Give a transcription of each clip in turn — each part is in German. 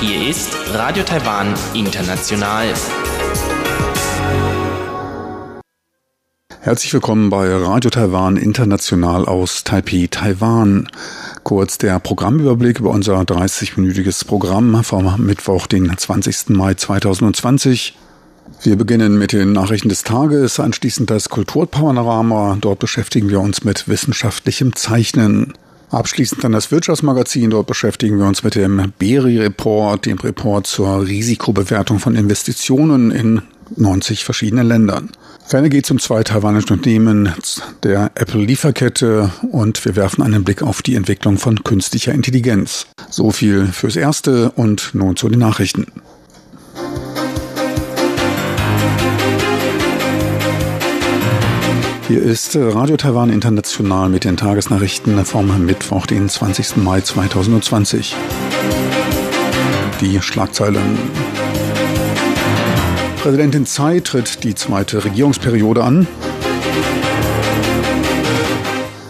Hier ist Radio Taiwan International. Herzlich willkommen bei Radio Taiwan International aus Taipei, Taiwan. Kurz der Programmüberblick über unser 30-minütiges Programm vom Mittwoch, den 20. Mai 2020. Wir beginnen mit den Nachrichten des Tages, anschließend das Kulturpanorama. Dort beschäftigen wir uns mit wissenschaftlichem Zeichnen. Abschließend dann das Wirtschaftsmagazin. Dort beschäftigen wir uns mit dem BERI-Report, dem Report zur Risikobewertung von Investitionen in 90 verschiedenen Ländern. Ferner geht es um zwei taiwanische Unternehmen der Apple-Lieferkette und wir werfen einen Blick auf die Entwicklung von künstlicher Intelligenz. So viel fürs Erste und nun zu den Nachrichten. Hier ist Radio Taiwan International mit den Tagesnachrichten vom Mittwoch, den 20. Mai 2020. Die Schlagzeilen. Präsidentin Tsai tritt die zweite Regierungsperiode an.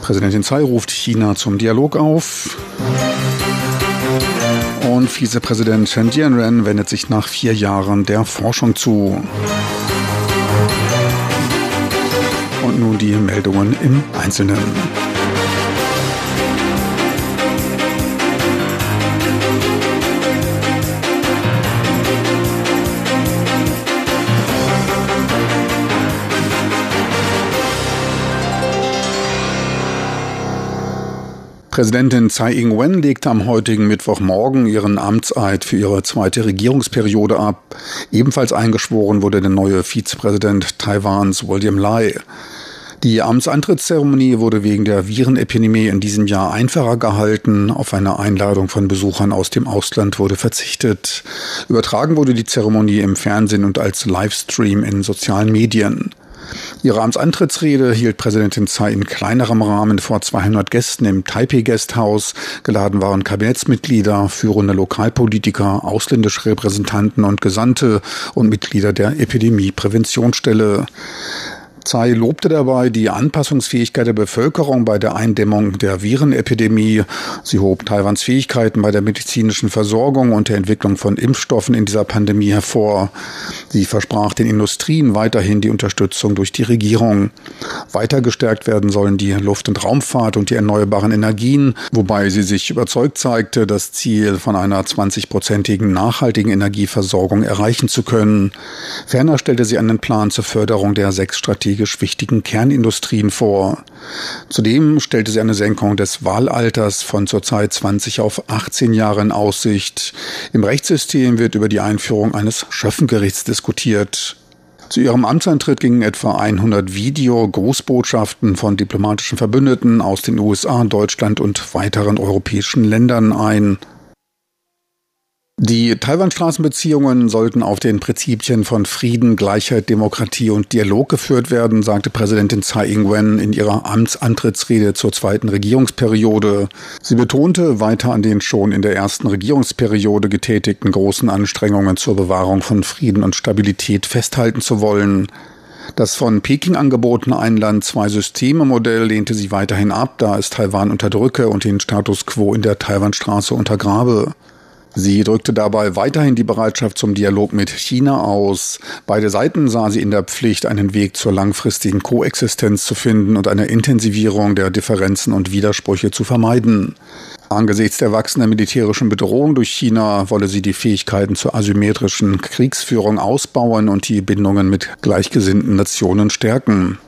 Präsidentin Tsai ruft China zum Dialog auf. Und Vizepräsident Chen Jianren wendet sich nach vier Jahren der Forschung zu. Und nun die Meldungen im Einzelnen. Präsidentin Tsai Ing-wen legte am heutigen Mittwochmorgen ihren Amtseid für ihre zweite Regierungsperiode ab. Ebenfalls eingeschworen wurde der neue Vizepräsident Taiwans William Lai. Die Amtsantrittszeremonie wurde wegen der Virenepidemie in diesem Jahr einfacher gehalten. Auf eine Einladung von Besuchern aus dem Ausland wurde verzichtet. Übertragen wurde die Zeremonie im Fernsehen und als Livestream in sozialen Medien. Ihre Amtsantrittsrede hielt Präsidentin Tsai in kleinerem Rahmen vor 200 Gästen im Taipei Guesthouse. Geladen waren Kabinettsmitglieder, führende Lokalpolitiker, ausländische Repräsentanten und Gesandte und Mitglieder der Epidemiepräventionsstelle. Tsai lobte dabei die Anpassungsfähigkeit der Bevölkerung bei der Eindämmung der Virenepidemie. Sie hob Taiwans Fähigkeiten bei der medizinischen Versorgung und der Entwicklung von Impfstoffen in dieser Pandemie hervor. Sie versprach den Industrien weiterhin die Unterstützung durch die Regierung. Weiter gestärkt werden sollen die Luft- und Raumfahrt und die erneuerbaren Energien, wobei sie sich überzeugt zeigte, das Ziel von einer 20-prozentigen nachhaltigen Energieversorgung erreichen zu können. Ferner stellte sie einen Plan zur Förderung der sechs Strategien strategisch wichtigen Kernindustrien vor. Zudem stellte sie eine Senkung des Wahlalters von zurzeit 20 auf 18 Jahre in Aussicht. Im Rechtssystem wird über die Einführung eines Schöffengerichts diskutiert. Zu ihrem Amtsantritt gingen etwa 100 Video-Grußbotschaften von diplomatischen Verbündeten aus den USA, Deutschland und weiteren europäischen Ländern ein. Die Taiwan-Straßenbeziehungen sollten auf den Prinzipien von Frieden, Gleichheit, Demokratie und Dialog geführt werden, sagte Präsidentin Tsai Ing-wen in ihrer Amtsantrittsrede zur zweiten Regierungsperiode. Sie betonte weiter an den schon in der ersten Regierungsperiode getätigten großen Anstrengungen zur Bewahrung von Frieden und Stabilität festhalten zu wollen. Das von Peking angebotene Ein-Land-Zwei-Systeme-Modell lehnte sie weiterhin ab, da es Taiwan unterdrücke und den Status quo in der Taiwanstraße untergrabe. Sie drückte dabei weiterhin die Bereitschaft zum Dialog mit China aus. Beide Seiten sah sie in der Pflicht, einen Weg zur langfristigen Koexistenz zu finden und eine Intensivierung der Differenzen und Widersprüche zu vermeiden. Angesichts der wachsenden militärischen Bedrohung durch China wolle sie die Fähigkeiten zur asymmetrischen Kriegsführung ausbauen und die Bindungen mit gleichgesinnten Nationen stärken.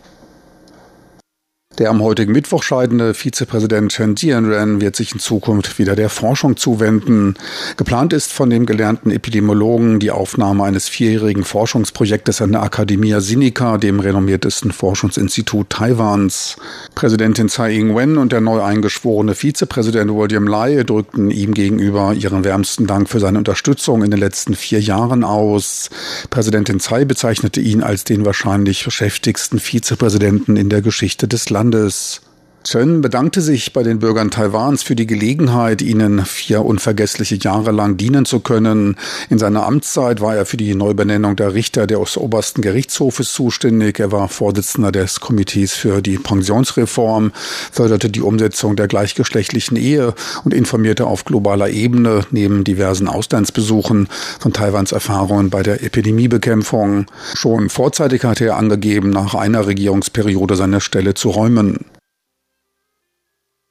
Der am heutigen Mittwoch scheidende Vizepräsident Chen Jianren wird sich in Zukunft wieder der Forschung zuwenden. Geplant ist von dem gelernten Epidemiologen die Aufnahme eines vierjährigen Forschungsprojektes an der Academia Sinica, dem renommiertesten Forschungsinstitut Taiwans. Präsidentin Tsai Ing-wen und der neu eingeschworene Vizepräsident William Lai drückten ihm gegenüber ihren wärmsten Dank für seine Unterstützung in den letzten vier Jahren aus. Präsidentin Tsai bezeichnete ihn als den wahrscheinlich beschäftigsten Vizepräsidenten in der Geschichte des Landes. Landes. Chen bedankte sich bei den Bürgern Taiwans für die Gelegenheit, ihnen vier unvergessliche Jahre lang dienen zu können. In seiner Amtszeit war er für die Neubenennung der Richter des obersten Gerichtshofes zuständig. Er war Vorsitzender des Komitees für die Pensionsreform, förderte die Umsetzung der gleichgeschlechtlichen Ehe und informierte auf globaler Ebene neben diversen Auslandsbesuchen von Taiwans Erfahrungen bei der Epidemiebekämpfung. Schon vorzeitig hatte er angegeben, nach einer Regierungsperiode seine Stelle zu räumen.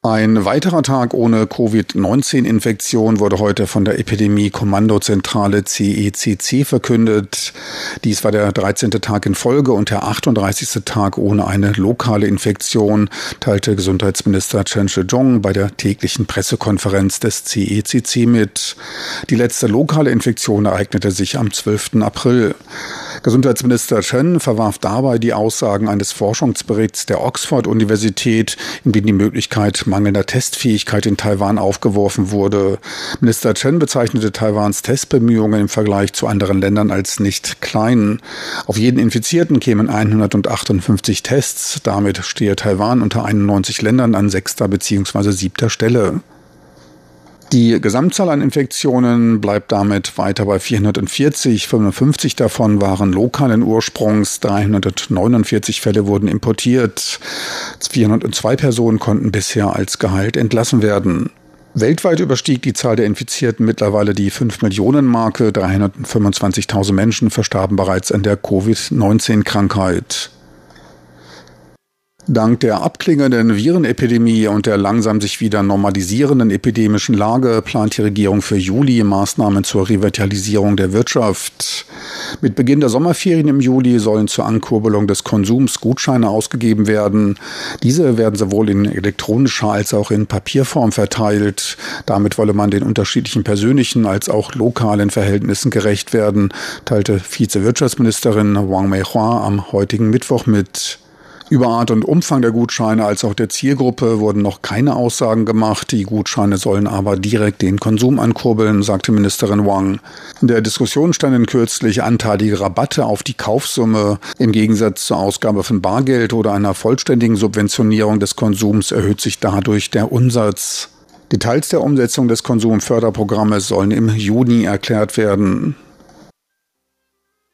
Ein weiterer Tag ohne Covid-19-Infektion wurde heute von der Epidemie-Kommandozentrale CECC verkündet. Dies war der 13. Tag in Folge und der 38. Tag ohne eine lokale Infektion, teilte Gesundheitsminister Chen Shih-chung bei der täglichen Pressekonferenz des CECC mit. Die letzte lokale Infektion ereignete sich am 12. April. Gesundheitsminister Chen verwarf dabei die Aussagen eines Forschungsberichts der Oxford-Universität, in dem die Möglichkeit mangelnder Testfähigkeit in Taiwan aufgeworfen wurde. Minister Chen bezeichnete Taiwans Testbemühungen im Vergleich zu anderen Ländern als nicht klein. Auf jeden Infizierten kämen 158 Tests. Damit stehe Taiwan unter 91 Ländern an sechster bzw. siebter Stelle. Die Gesamtzahl an Infektionen bleibt damit weiter bei 440. 55 davon waren lokalen Ursprungs. 349 Fälle wurden importiert. 402 Personen konnten bisher als geheilt entlassen werden. Weltweit überstieg die Zahl der Infizierten mittlerweile die 5 Millionen Marke. 325.000 Menschen verstarben bereits an der Covid-19-Krankheit. Dank der abklingenden Virenepidemie und der langsam sich wieder normalisierenden epidemischen Lage plant die Regierung für Juli Maßnahmen zur Revitalisierung der Wirtschaft. Mit Beginn der Sommerferien im Juli sollen zur Ankurbelung des Konsums Gutscheine ausgegeben werden. Diese werden sowohl in elektronischer als auch in Papierform verteilt. Damit wolle man den unterschiedlichen persönlichen als auch lokalen Verhältnissen gerecht werden, teilte Vize-Wirtschaftsministerin Wang Meihua am heutigen Mittwoch mit. Über Art und Umfang der Gutscheine als auch der Zielgruppe wurden noch keine Aussagen gemacht. Die Gutscheine sollen aber direkt den Konsum ankurbeln, sagte Ministerin Wang. In der Diskussion standen kürzlich anteilige Rabatte auf die Kaufsumme. Im Gegensatz zur Ausgabe von Bargeld oder einer vollständigen Subventionierung des Konsums erhöht sich dadurch der Umsatz. Details der Umsetzung des Konsumförderprogrammes sollen im Juni erklärt werden.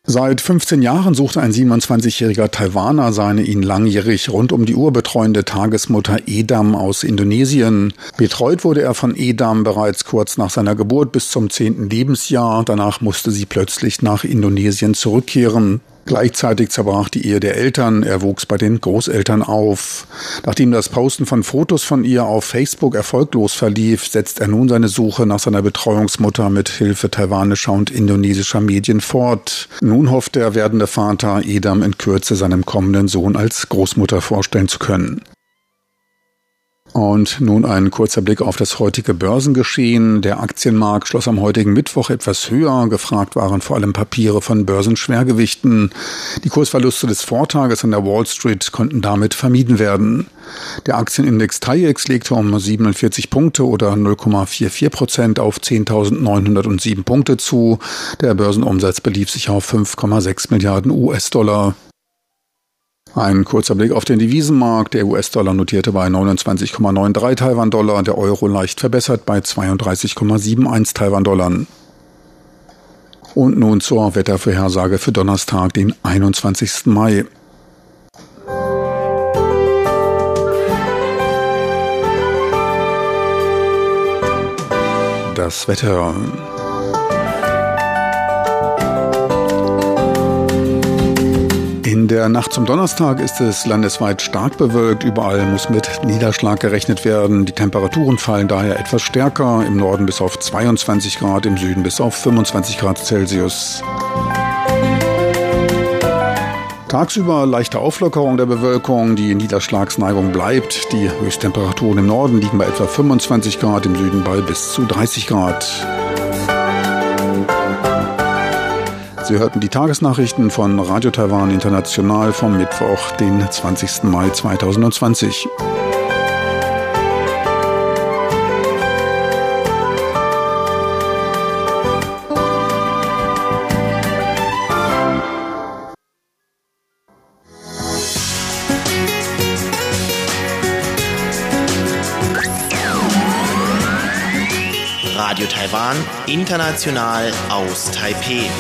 Seit 15 Jahren suchte ein 27-jähriger Taiwaner seine ihn langjährig rund um die Uhr betreuende Tagesmutter Edam aus Indonesien. Betreut wurde er von Edam bereits kurz nach seiner Geburt bis zum 10. Lebensjahr. Danach musste sie plötzlich nach Indonesien zurückkehren. Gleichzeitig zerbrach die Ehe der Eltern, er wuchs bei den Großeltern auf. Nachdem das Posten von Fotos von ihr auf Facebook erfolglos verlief, setzt er nun seine Suche nach seiner Betreuungsmutter mit Hilfe taiwanischer und indonesischer Medien fort. Nun hofft der werdende Vater, Edam in Kürze seinem kommenden Sohn als Großmutter vorstellen zu können. Und nun ein kurzer Blick auf das heutige Börsengeschehen. Der Aktienmarkt schloss am heutigen Mittwoch etwas höher. Gefragt waren vor allem Papiere von Börsenschwergewichten. Die Kursverluste des Vortages an der Wall Street konnten damit vermieden werden. Der Aktienindex TAIEX legte um 47 Punkte oder 0,44 Prozent auf 10.907 Punkte zu. Der Börsenumsatz belief sich auf 5,6 Milliarden US-Dollar. Ein kurzer Blick auf den Devisenmarkt. Der US-Dollar notierte bei 29,93 Taiwan-Dollar, der Euro leicht verbessert bei 32,71 Taiwan-Dollar. Und nun zur Wettervorhersage für Donnerstag, den 21. Mai. Das Wetter. In der Nacht zum Donnerstag ist es landesweit stark bewölkt. Überall muss mit Niederschlag gerechnet werden. Die Temperaturen fallen daher etwas stärker. Im Norden bis auf 22 Grad, im Süden bis auf 25 Grad Celsius. Tagsüber leichte Auflockerung der Bewölkung, die Niederschlagsneigung bleibt. Die Höchsttemperaturen im Norden liegen bei etwa 25 Grad, im Süden bei bis zu 30 Grad. Sie hörten die Tagesnachrichten von Radio Taiwan International vom Mittwoch, den 20. Mai 2020. Radio Taiwan, international aus Taipei.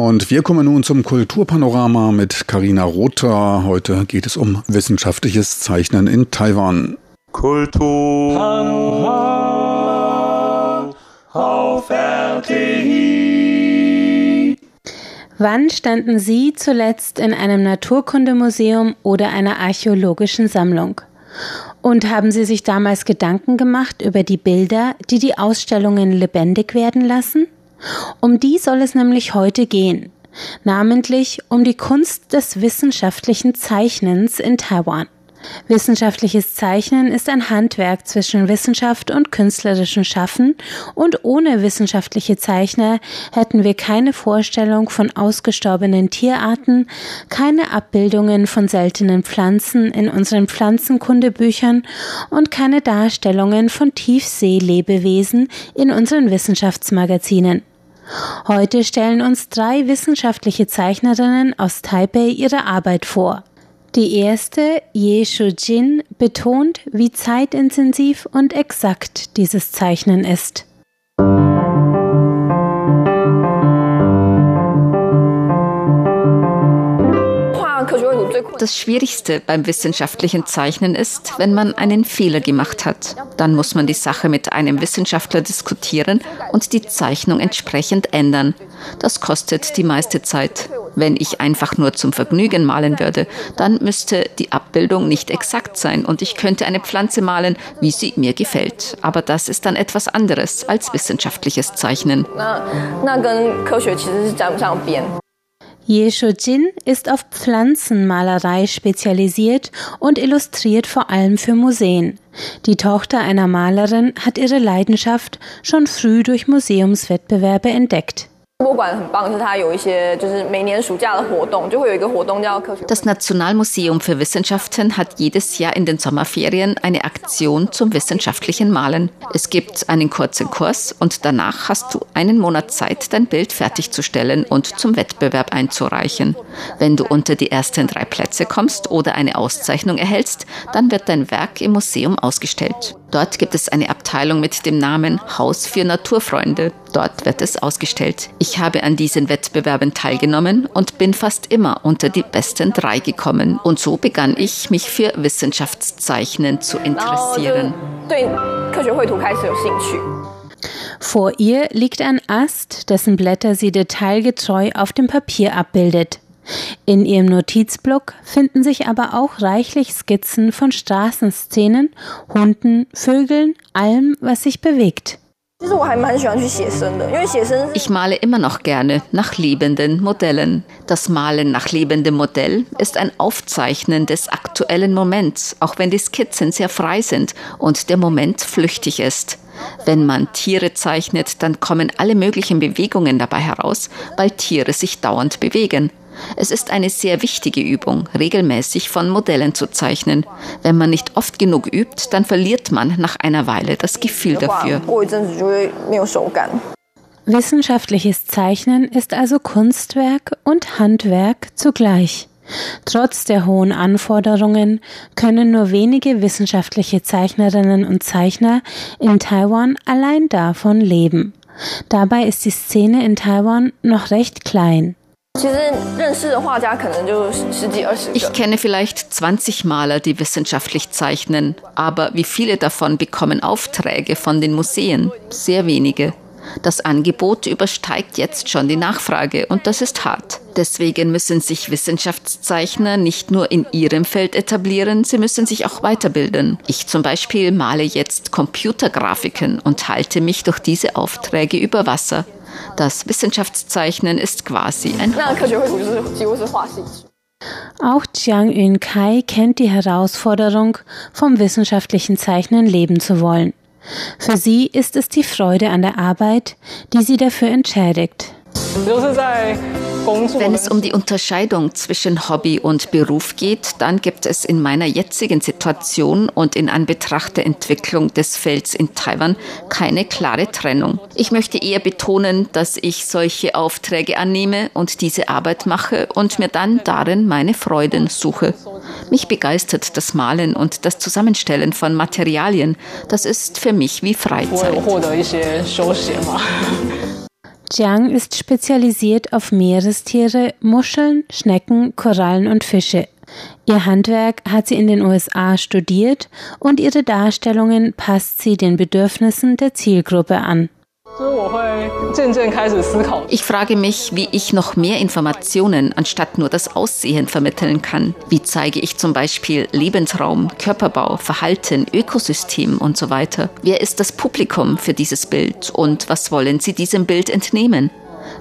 Und wir kommen nun zum Kulturpanorama mit Karina Rother. Heute geht es um wissenschaftliches Zeichnen in Taiwan. Kulturpanorama auf RTI. Wann standen Sie zuletzt in einem Naturkundemuseum oder einer archäologischen Sammlung? Und haben Sie sich damals Gedanken gemacht über die Bilder, die die Ausstellungen lebendig werden lassen? Um die soll es nämlich heute gehen, namentlich um die Kunst des wissenschaftlichen Zeichnens in Taiwan. Wissenschaftliches Zeichnen ist ein Handwerk zwischen Wissenschaft und künstlerischem Schaffen und ohne wissenschaftliche Zeichner hätten wir keine Vorstellung von ausgestorbenen Tierarten, keine Abbildungen von seltenen Pflanzen in unseren Pflanzenkundebüchern und keine Darstellungen von Tiefseelebewesen in unseren Wissenschaftsmagazinen. Heute stellen uns drei wissenschaftliche Zeichnerinnen aus Taipei ihre Arbeit vor. Die erste, Ye Shujin, betont, wie zeitintensiv und exakt dieses Zeichnen ist. Das Schwierigste beim wissenschaftlichen Zeichnen ist, wenn man einen Fehler gemacht hat. Dann muss man die Sache mit einem Wissenschaftler diskutieren und die Zeichnung entsprechend ändern. Das kostet die meiste Zeit. Wenn ich einfach nur zum Vergnügen malen würde, dann müsste die Abbildung nicht exakt sein und ich könnte eine Pflanze malen, wie sie mir gefällt. Aber das ist dann etwas anderes als wissenschaftliches Zeichnen. Ye Shujin ist auf Pflanzenmalerei spezialisiert und illustriert vor allem für Museen. Die Tochter einer Malerin hat ihre Leidenschaft schon früh durch Museumswettbewerbe entdeckt. Das Nationalmuseum für Wissenschaften hat jedes Jahr in den Sommerferien eine Aktion zum wissenschaftlichen Malen. Es gibt einen kurzen Kurs und danach hast du einen Monat Zeit, dein Bild fertigzustellen und zum Wettbewerb einzureichen. Wenn du unter die ersten drei Plätze kommst oder eine Auszeichnung erhältst, dann wird dein Werk im Museum ausgestellt. Dort gibt es eine Abteilung mit dem Namen Haus für Naturfreunde. Dort wird es ausgestellt. Ich habe an diesen Wettbewerben teilgenommen und bin fast immer unter die besten drei gekommen. Und so begann ich, mich für Wissenschaftszeichnen zu interessieren. Vor ihr liegt ein Ast, dessen Blätter sie detailgetreu auf dem Papier abbildet. In ihrem Notizblock finden sich aber auch reichlich Skizzen von Straßenszenen, Hunden, Vögeln, allem, was sich bewegt. Ich male immer noch gerne nach lebenden Modellen. Das Malen nach lebendem Modell ist ein Aufzeichnen des aktuellen Moments, auch wenn die Skizzen sehr frei sind und der Moment flüchtig ist. Wenn man Tiere zeichnet, dann kommen alle möglichen Bewegungen dabei heraus, weil Tiere sich dauernd bewegen. Es ist eine sehr wichtige Übung, regelmäßig von Modellen zu zeichnen. Wenn man nicht oft genug übt, dann verliert man nach einer Weile das Gefühl dafür. Wissenschaftliches Zeichnen ist also Kunstwerk und Handwerk zugleich. Trotz der hohen Anforderungen können nur wenige wissenschaftliche Zeichnerinnen und Zeichner in Taiwan allein davon leben. Dabei ist die Szene in Taiwan noch recht klein. Ich kenne vielleicht 20 Maler, die wissenschaftlich zeichnen, aber wie viele davon bekommen Aufträge von den Museen? Sehr wenige. Das Angebot übersteigt jetzt schon die Nachfrage und das ist hart. Deswegen müssen sich Wissenschaftszeichner nicht nur in ihrem Feld etablieren, sie müssen sich auch weiterbilden. Ich zum Beispiel male jetzt Computergrafiken und halte mich durch diese Aufträge über Wasser. Das Wissenschaftszeichnen ist quasi ein Auch Jiang Yun-kai kennt die Herausforderung, vom wissenschaftlichen Zeichnen leben zu wollen. Für sie ist es die Freude an der Arbeit, die sie dafür entschädigt. Wenn es um die Unterscheidung zwischen Hobby und Beruf geht, dann gibt es in meiner jetzigen Situation und in Anbetracht der Entwicklung des Felds in Taiwan keine klare Trennung. Ich möchte eher betonen, dass ich solche Aufträge annehme und diese Arbeit mache und mir dann darin meine Freuden suche. Mich begeistert das Malen und das Zusammenstellen von Materialien. Das ist für mich wie Freizeit. Jiang ist spezialisiert auf Meerestiere, Muscheln, Schnecken, Korallen und Fische. Ihr Handwerk hat sie in den USA studiert und ihre Darstellungen passt sie den Bedürfnissen der Zielgruppe an. Ich frage mich, wie ich noch mehr Informationen anstatt nur das Aussehen vermitteln kann. Wie zeige ich zum Beispiel Lebensraum, Körperbau, Verhalten, Ökosystem und so weiter? Wer ist das Publikum für dieses Bild und was wollen Sie diesem Bild entnehmen?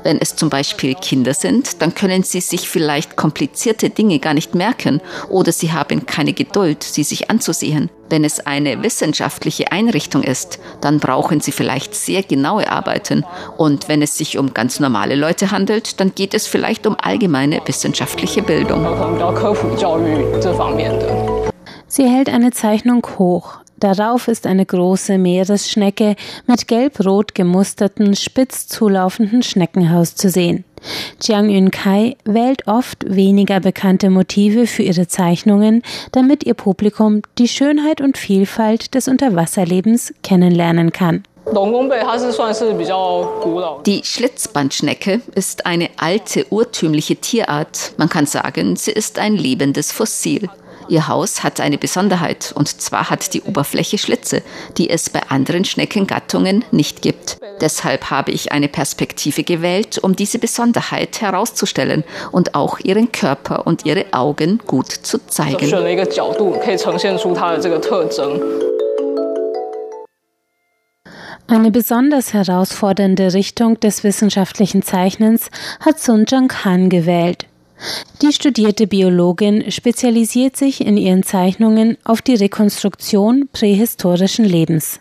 Wenn es zum Beispiel Kinder sind, dann können sie sich vielleicht komplizierte Dinge gar nicht merken oder sie haben keine Geduld, sie sich anzusehen. Wenn es eine wissenschaftliche Einrichtung ist, dann brauchen sie vielleicht sehr genaue Arbeiten. Und wenn es sich um ganz normale Leute handelt, dann geht es vielleicht um allgemeine wissenschaftliche Bildung. Sie hält eine Zeichnung hoch. Darauf ist eine große Meeresschnecke mit gelb-rot gemusterten, spitz zulaufenden Schneckenhaus zu sehen. Jiang Yun-kai wählt oft weniger bekannte Motive für ihre Zeichnungen, damit ihr Publikum die Schönheit und Vielfalt des Unterwasserlebens kennenlernen kann. Die Schlitzbandschnecke ist eine alte urtümliche Tierart. Man kann sagen, sie ist ein lebendes Fossil. Ihr Haus hat eine Besonderheit, und zwar hat die Oberfläche Schlitze, die es bei anderen Schneckengattungen nicht gibt. Deshalb habe ich eine Perspektive gewählt, um diese Besonderheit herauszustellen und auch ihren Körper und ihre Augen gut zu zeigen. Eine besonders herausfordernde Richtung des wissenschaftlichen Zeichnens hat Sun Jung Han gewählt. Die studierte Biologin spezialisiert sich in ihren Zeichnungen auf die Rekonstruktion prähistorischen Lebens.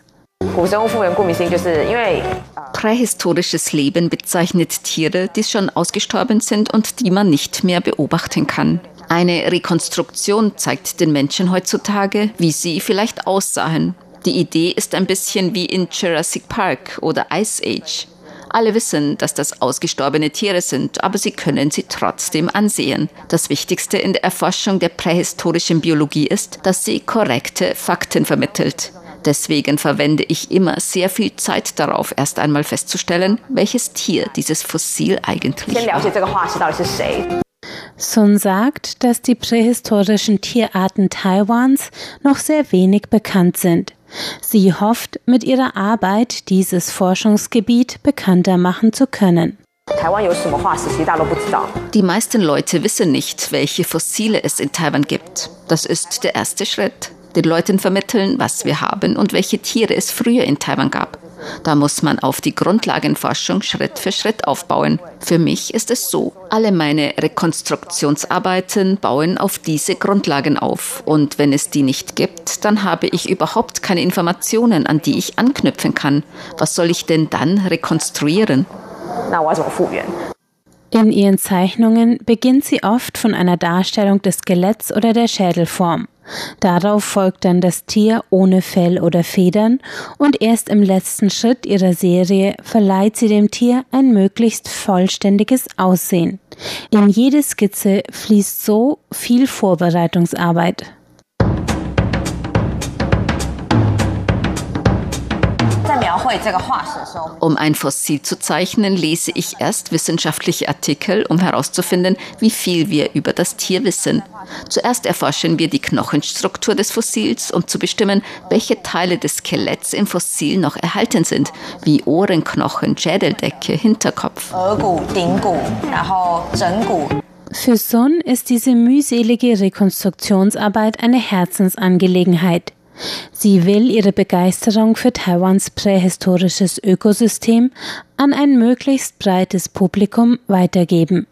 Prähistorisches Leben bezeichnet Tiere, die schon ausgestorben sind und die man nicht mehr beobachten kann. Eine Rekonstruktion zeigt den Menschen heutzutage, wie sie vielleicht aussahen. Die Idee ist ein bisschen wie in Jurassic Park oder Ice Age. Alle wissen, dass das ausgestorbene Tiere sind, aber sie können sie trotzdem ansehen. Das Wichtigste in der Erforschung der prähistorischen Biologie ist, dass sie korrekte Fakten vermittelt. Deswegen verwende ich immer sehr viel Zeit darauf, erst einmal festzustellen, welches Tier dieses Fossil eigentlich war. Sun sagt, dass die prähistorischen Tierarten Taiwans noch sehr wenig bekannt sind. Sie hofft, mit ihrer Arbeit dieses Forschungsgebiet bekannter machen zu können. Die meisten Leute wissen nicht, welche Fossile es in Taiwan gibt. Das ist der erste Schritt. Den Leuten vermitteln, was wir haben und welche Tiere es früher in Taiwan gab. Da muss man auf die Grundlagenforschung Schritt für Schritt aufbauen. Für mich ist es so. Alle meine Rekonstruktionsarbeiten bauen auf diese Grundlagen auf. Und wenn es die nicht gibt, dann habe ich überhaupt keine Informationen, an die ich anknüpfen kann. Was soll ich denn dann rekonstruieren? In ihren Zeichnungen beginnt sie oft von einer Darstellung des Skeletts oder der Schädelform. Darauf folgt dann das Tier ohne Fell oder Federn und erst im letzten Schritt ihrer Serie verleiht sie dem Tier ein möglichst vollständiges Aussehen. In jede Skizze fließt so viel Vorbereitungsarbeit. Um ein Fossil zu zeichnen, lese ich erst wissenschaftliche Artikel, um herauszufinden, wie viel wir über das Tier wissen. Zuerst erforschen wir die Knochenstruktur des Fossils, um zu bestimmen, welche Teile des Skeletts im Fossil noch erhalten sind, wie Ohrenknochen, Schädeldecke, Hinterkopf. Für Sun ist diese mühselige Rekonstruktionsarbeit eine Herzensangelegenheit. Sie will ihre Begeisterung für Taiwans prähistorisches Ökosystem an ein möglichst breites Publikum weitergeben.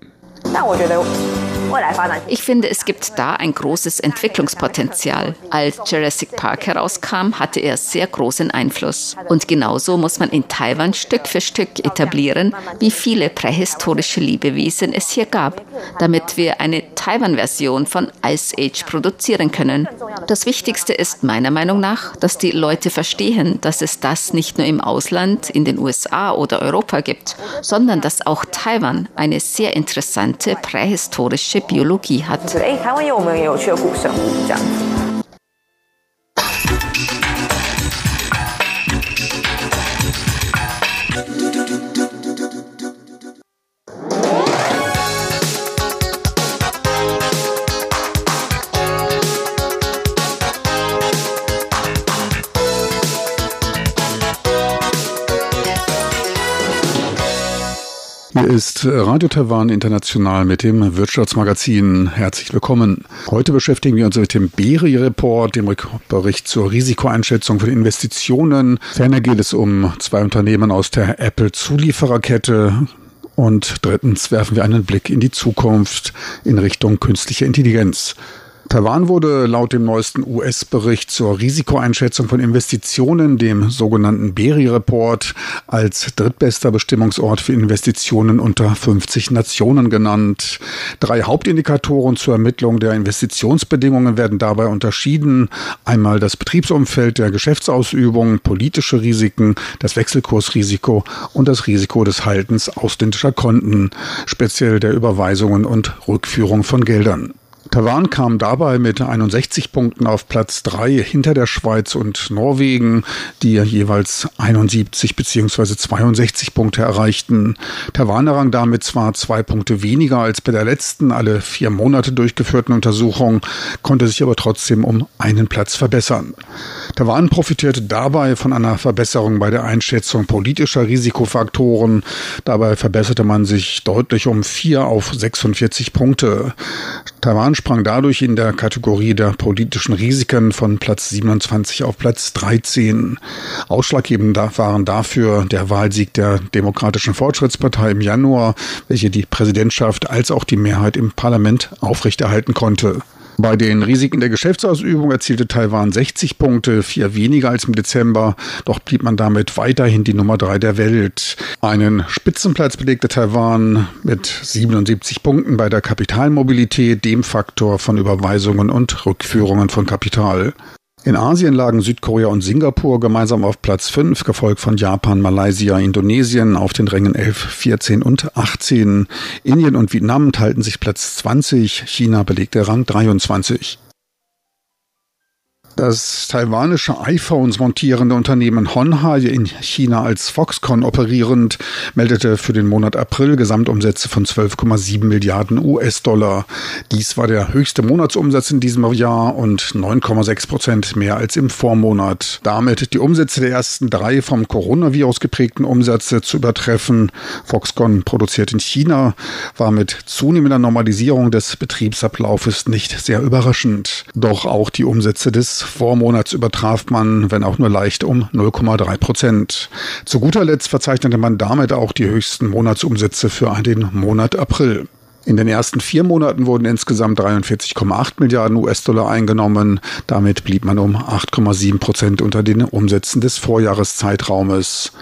Ich finde, es gibt da ein großes Entwicklungspotenzial. Als Jurassic Park herauskam, hatte er sehr großen Einfluss. Und genauso muss man in Taiwan Stück für Stück etablieren, wie viele prähistorische Lebewesen es hier gab, damit wir eine Taiwan-Version von Ice Age produzieren können. Das Wichtigste ist meiner Meinung nach, dass die Leute verstehen, dass es das nicht nur im Ausland, in den USA oder Europa gibt, sondern dass auch Taiwan eine sehr interessante prähistorische 比如 luki hut 诶台湾也有我们也有去的古生物这样子。Ist Radio Taiwan International mit dem Wirtschaftsmagazin. Herzlich willkommen. Heute beschäftigen wir uns mit dem BERI-Report, dem Bericht zur Risikoeinschätzung von Investitionen. Ferner geht es um zwei Unternehmen aus der Apple-Zuliefererkette. Und drittens werfen wir einen Blick in die Zukunft in Richtung künstliche Intelligenz. Taiwan wurde laut dem neuesten US-Bericht zur Risikoeinschätzung von Investitionen, dem sogenannten BERI-Report, als drittbester Bestimmungsort für Investitionen unter 50 Nationen genannt. Drei Hauptindikatoren zur Ermittlung der Investitionsbedingungen werden dabei unterschieden. Einmal das Betriebsumfeld der Geschäftsausübung, politische Risiken, das Wechselkursrisiko und das Risiko des Haltens ausländischer Konten, speziell der Überweisungen und Rückführung von Geldern. Taiwan kam dabei mit 61 Punkten auf Platz 3 hinter der Schweiz und Norwegen, die jeweils 71 bzw. 62 Punkte erreichten. Taiwan errang damit zwar zwei Punkte weniger als bei der letzten alle vier Monate durchgeführten Untersuchung, konnte sich aber trotzdem um einen Platz verbessern. Taiwan profitierte dabei von einer Verbesserung bei der Einschätzung politischer Risikofaktoren. Dabei verbesserte man sich deutlich um vier auf 46 Punkte. Taiwan sprang dadurch in der Kategorie der politischen Risiken von Platz 27 auf Platz 13. Ausschlaggebend waren dafür der Wahlsieg der Demokratischen Fortschrittspartei im Januar, welche die Präsidentschaft als auch die Mehrheit im Parlament aufrechterhalten konnte. Bei den Risiken der Geschäftsausübung erzielte Taiwan 60 Punkte, vier weniger als im Dezember, doch blieb man damit weiterhin die Nummer drei der Welt. Einen Spitzenplatz belegte Taiwan mit 77 Punkten bei der Kapitalmobilität, dem Faktor von Überweisungen und Rückführungen von Kapital. In Asien lagen Südkorea und Singapur gemeinsam auf Platz 5, gefolgt von Japan, Malaysia, Indonesien auf den Rängen 11, 14 und 18. Indien und Vietnam teilten sich Platz 20, China belegte Rang 23. Das taiwanische iPhones montierende Unternehmen Honhai in China als Foxconn operierend meldete für den Monat April Gesamtumsätze von 12,7 Milliarden US-Dollar. Dies war der höchste Monatsumsatz in diesem Jahr und 9,6 Prozent mehr als im Vormonat. Damit die Umsätze der ersten drei vom Coronavirus geprägten Umsätze zu übertreffen. Foxconn produziert in China, war mit zunehmender Normalisierung des Betriebsablaufes nicht sehr überraschend. Doch auch die Umsätze des Vormonats übertraf man, wenn auch nur leicht, um 0,3 Prozent. Zu guter Letzt verzeichnete man damit auch die höchsten Monatsumsätze für den Monat April. In den ersten vier Monaten wurden insgesamt 43,8 Milliarden US-Dollar eingenommen. Damit blieb man um 8,7 Prozent unter den Umsätzen des Vorjahreszeitraumes.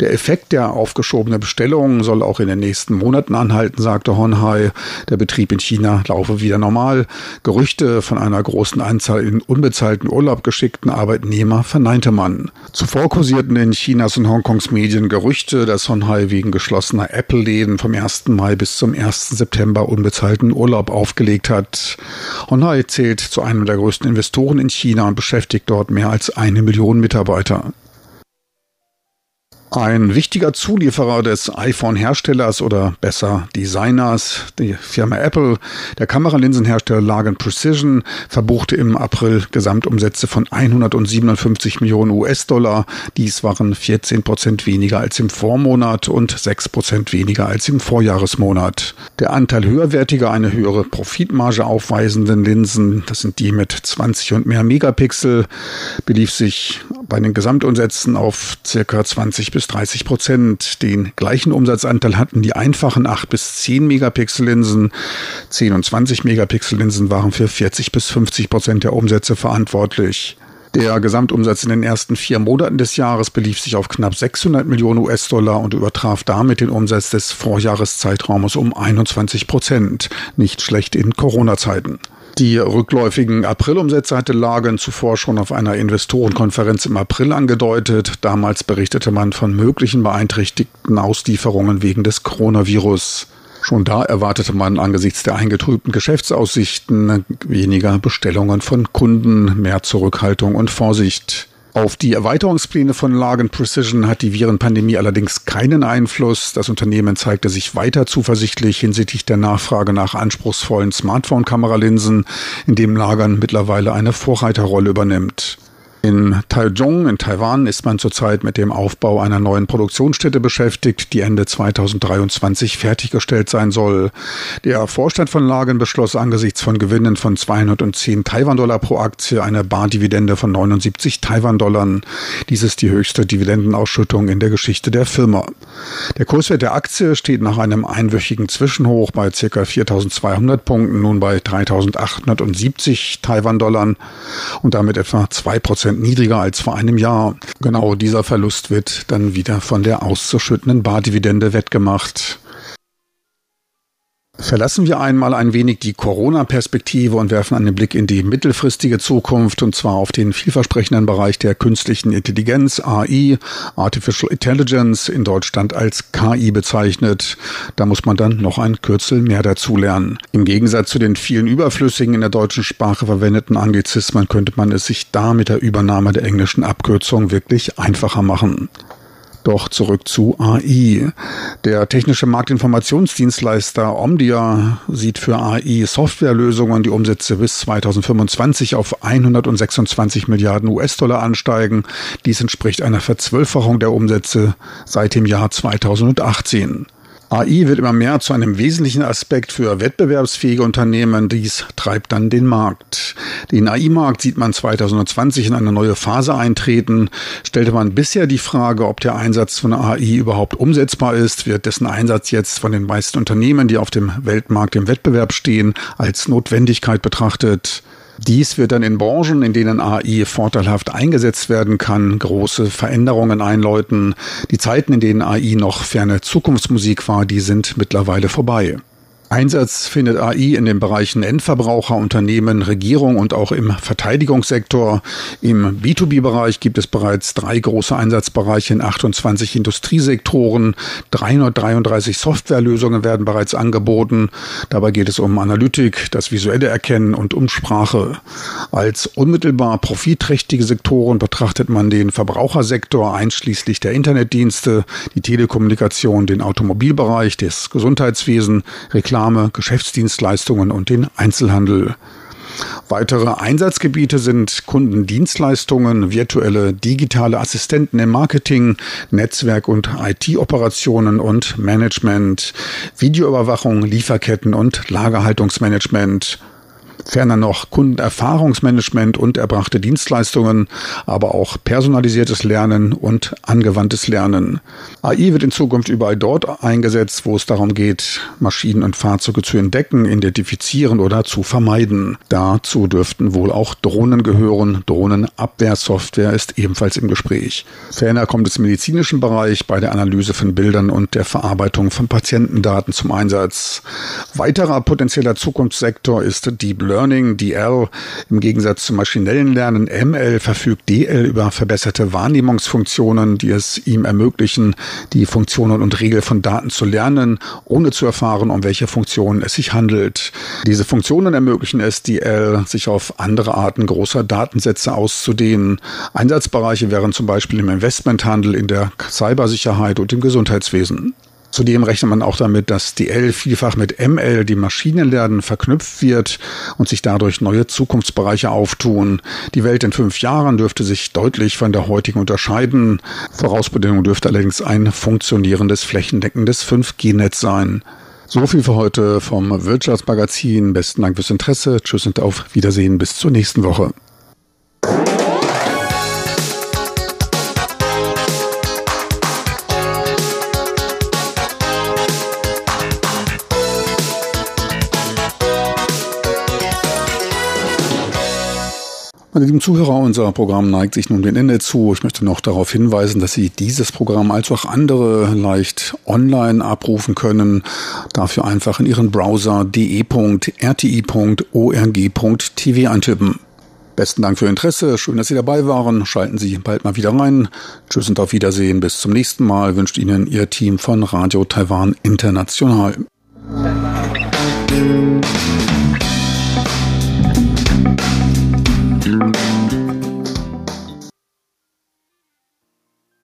Der Effekt der aufgeschobenen Bestellungen soll auch in den nächsten Monaten anhalten, sagte Honhai. Der Betrieb in China laufe wieder normal. Gerüchte von einer großen Anzahl in unbezahlten Urlaub geschickten Arbeitnehmer verneinte man. Zuvor kursierten in Chinas und Hongkongs Medien Gerüchte, dass Honhai wegen geschlossener Apple-Läden vom 1. Mai bis zum 1. September unbezahlten Urlaub aufgelegt hat. Honhai zählt zu einem der größten Investoren in China und beschäftigt dort mehr als eine Million Mitarbeiter. Ein wichtiger Zulieferer des iPhone-Herstellers oder besser Designers, die Firma Apple, der Kameralinsenhersteller Lagen Precision, verbuchte im April Gesamtumsätze von 157 Millionen US-Dollar. Dies waren 14 Prozent weniger als im Vormonat und 6 Prozent weniger als im Vorjahresmonat. Der Anteil höherwertiger, eine höhere Profitmarge aufweisenden Linsen, das sind die mit 20 und mehr Megapixel, belief sich bei den Gesamtumsätzen auf circa 20 bis 30 Prozent. Den gleichen Umsatzanteil hatten die einfachen 8 bis 10 Megapixel Linsen. 10 und 20 Megapixel Linsen waren für 40 bis 50 Prozent der Umsätze verantwortlich. Der Gesamtumsatz in den ersten vier Monaten des Jahres belief sich auf knapp 600 Millionen US-Dollar und übertraf damit den Umsatz des Vorjahreszeitraumes um 21 Prozent. Nicht schlecht in Corona-Zeiten. Die rückläufigen Aprilumsätze hatte Lagen zuvor schon auf einer Investorenkonferenz im April angedeutet. Damals berichtete man von möglichen beeinträchtigten Auslieferungen wegen des Coronavirus. Schon da erwartete man angesichts der eingetrübten Geschäftsaussichten weniger Bestellungen von Kunden, mehr Zurückhaltung und Vorsicht. Auf die Erweiterungspläne von Lagen Precision hat die Virenpandemie allerdings keinen Einfluss. Das Unternehmen zeigte sich weiter zuversichtlich hinsichtlich der Nachfrage nach anspruchsvollen Smartphone-Kameralinsen, in dem Lagern mittlerweile eine Vorreiterrolle übernimmt. In Taichung in Taiwan ist man zurzeit mit dem Aufbau einer neuen Produktionsstätte beschäftigt, die Ende 2023 fertiggestellt sein soll. Der Vorstand von Lagen beschloss angesichts von Gewinnen von 210 Taiwan-Dollar pro Aktie eine Bardividende von 79 Taiwan-Dollar. Dies ist die höchste Dividendenausschüttung in der Geschichte der Firma. Der Kurswert der Aktie steht nach einem einwöchigen Zwischenhoch bei ca. 4200 Punkten nun bei 3870 Taiwan-Dollar und damit etwa zwei Prozent niedriger als vor einem Jahr. Genau dieser Verlust wird dann wieder von der auszuschüttenden Bardividende wettgemacht. Verlassen wir einmal ein wenig die Corona-Perspektive und werfen einen Blick in die mittelfristige Zukunft und zwar auf den vielversprechenden Bereich der künstlichen Intelligenz, AI, Artificial Intelligence, in Deutschland als KI bezeichnet. Da muss man dann noch ein Kürzel mehr dazu lernen. Im Gegensatz zu den vielen überflüssigen in der deutschen Sprache verwendeten Anglizismen könnte man es sich da mit der Übernahme der englischen Abkürzung wirklich einfacher machen. Doch zurück zu AI. Der technische Marktinformationsdienstleister Omdia sieht für AI-Softwarelösungen die Umsätze bis 2025 auf 126 Milliarden US-Dollar ansteigen. Dies entspricht einer Verzwölffachung der Umsätze seit dem Jahr 2018. AI wird immer mehr zu einem wesentlichen Aspekt für wettbewerbsfähige Unternehmen. Dies treibt dann den Markt. Den AI-Markt sieht man 2020 in eine neue Phase eintreten. Stellte man bisher die Frage, ob der Einsatz von AI überhaupt umsetzbar ist, wird dessen Einsatz jetzt von den meisten Unternehmen, die auf dem Weltmarkt im Wettbewerb stehen, als Notwendigkeit betrachtet. Dies wird dann in Branchen, in denen AI vorteilhaft eingesetzt werden kann, große Veränderungen einläuten. Die Zeiten, in denen AI noch ferne Zukunftsmusik war, die sind mittlerweile vorbei. Einsatz findet AI in den Bereichen Endverbraucher, Unternehmen, Regierung und auch im Verteidigungssektor. Im B2B-Bereich gibt es bereits drei große Einsatzbereiche in 28 Industriesektoren. 333 Softwarelösungen werden bereits angeboten. Dabei geht es um Analytik, das visuelle Erkennen und um Sprache. Als unmittelbar profitträchtige Sektoren betrachtet man den Verbrauchersektor einschließlich der Internetdienste, die Telekommunikation, den Automobilbereich, das Gesundheitswesen, Reklam Reklame, Geschäftsdienstleistungen und den Einzelhandel. Weitere Einsatzgebiete sind Kundendienstleistungen, virtuelle digitale Assistenten im Marketing, Netzwerk- und IT-Operationen und Management, Videoüberwachung, Lieferketten und Lagerhaltungsmanagement, ferner noch Kundenerfahrungsmanagement und erbrachte Dienstleistungen, aber auch personalisiertes Lernen und angewandtes Lernen. AI wird in Zukunft überall dort eingesetzt, wo es darum geht, Maschinen und Fahrzeuge zu entdecken, identifizieren oder zu vermeiden. Dazu dürften wohl auch Drohnen gehören. Drohnenabwehrsoftware ist ebenfalls im Gespräch. Ferner kommt es im medizinischen Bereich bei der Analyse von Bildern und der Verarbeitung von Patientendaten zum Einsatz. Weiterer potenzieller Zukunftssektor ist Deep Learning Learning, DL, im Gegensatz zum maschinellen Lernen, ML, verfügt DL über verbesserte Wahrnehmungsfunktionen, die es ihm ermöglichen, die Funktionen und Regeln von Daten zu lernen, ohne zu erfahren, um welche Funktionen es sich handelt. Diese Funktionen ermöglichen es DL, sich auf andere Arten großer Datensätze auszudehnen. Einsatzbereiche wären zum Beispiel im Investmenthandel, in der Cybersicherheit und im Gesundheitswesen. Zudem rechnet man auch damit, dass DL vielfach mit ML, die Maschinenlernen, verknüpft wird und sich dadurch neue Zukunftsbereiche auftun. Die Welt in fünf Jahren dürfte sich deutlich von der heutigen unterscheiden. Vorausbedingung dürfte allerdings ein funktionierendes, flächendeckendes 5G-Netz sein. So viel für heute vom Wirtschaftsmagazin. Besten Dank fürs Interesse. Tschüss und auf Wiedersehen bis zur nächsten Woche. Meine lieben Zuhörer, unser Programm neigt sich nun dem Ende zu. Ich möchte noch darauf hinweisen, dass Sie dieses Programm als auch andere leicht online abrufen können. Dafür einfach in Ihren Browser de.rti.org.tv eintippen. Besten Dank für Ihr Interesse. Schön, dass Sie dabei waren. Schalten Sie bald mal wieder rein. Tschüss und auf Wiedersehen. Bis zum nächsten Mal wünscht Ihnen Ihr Team von Radio Taiwan International.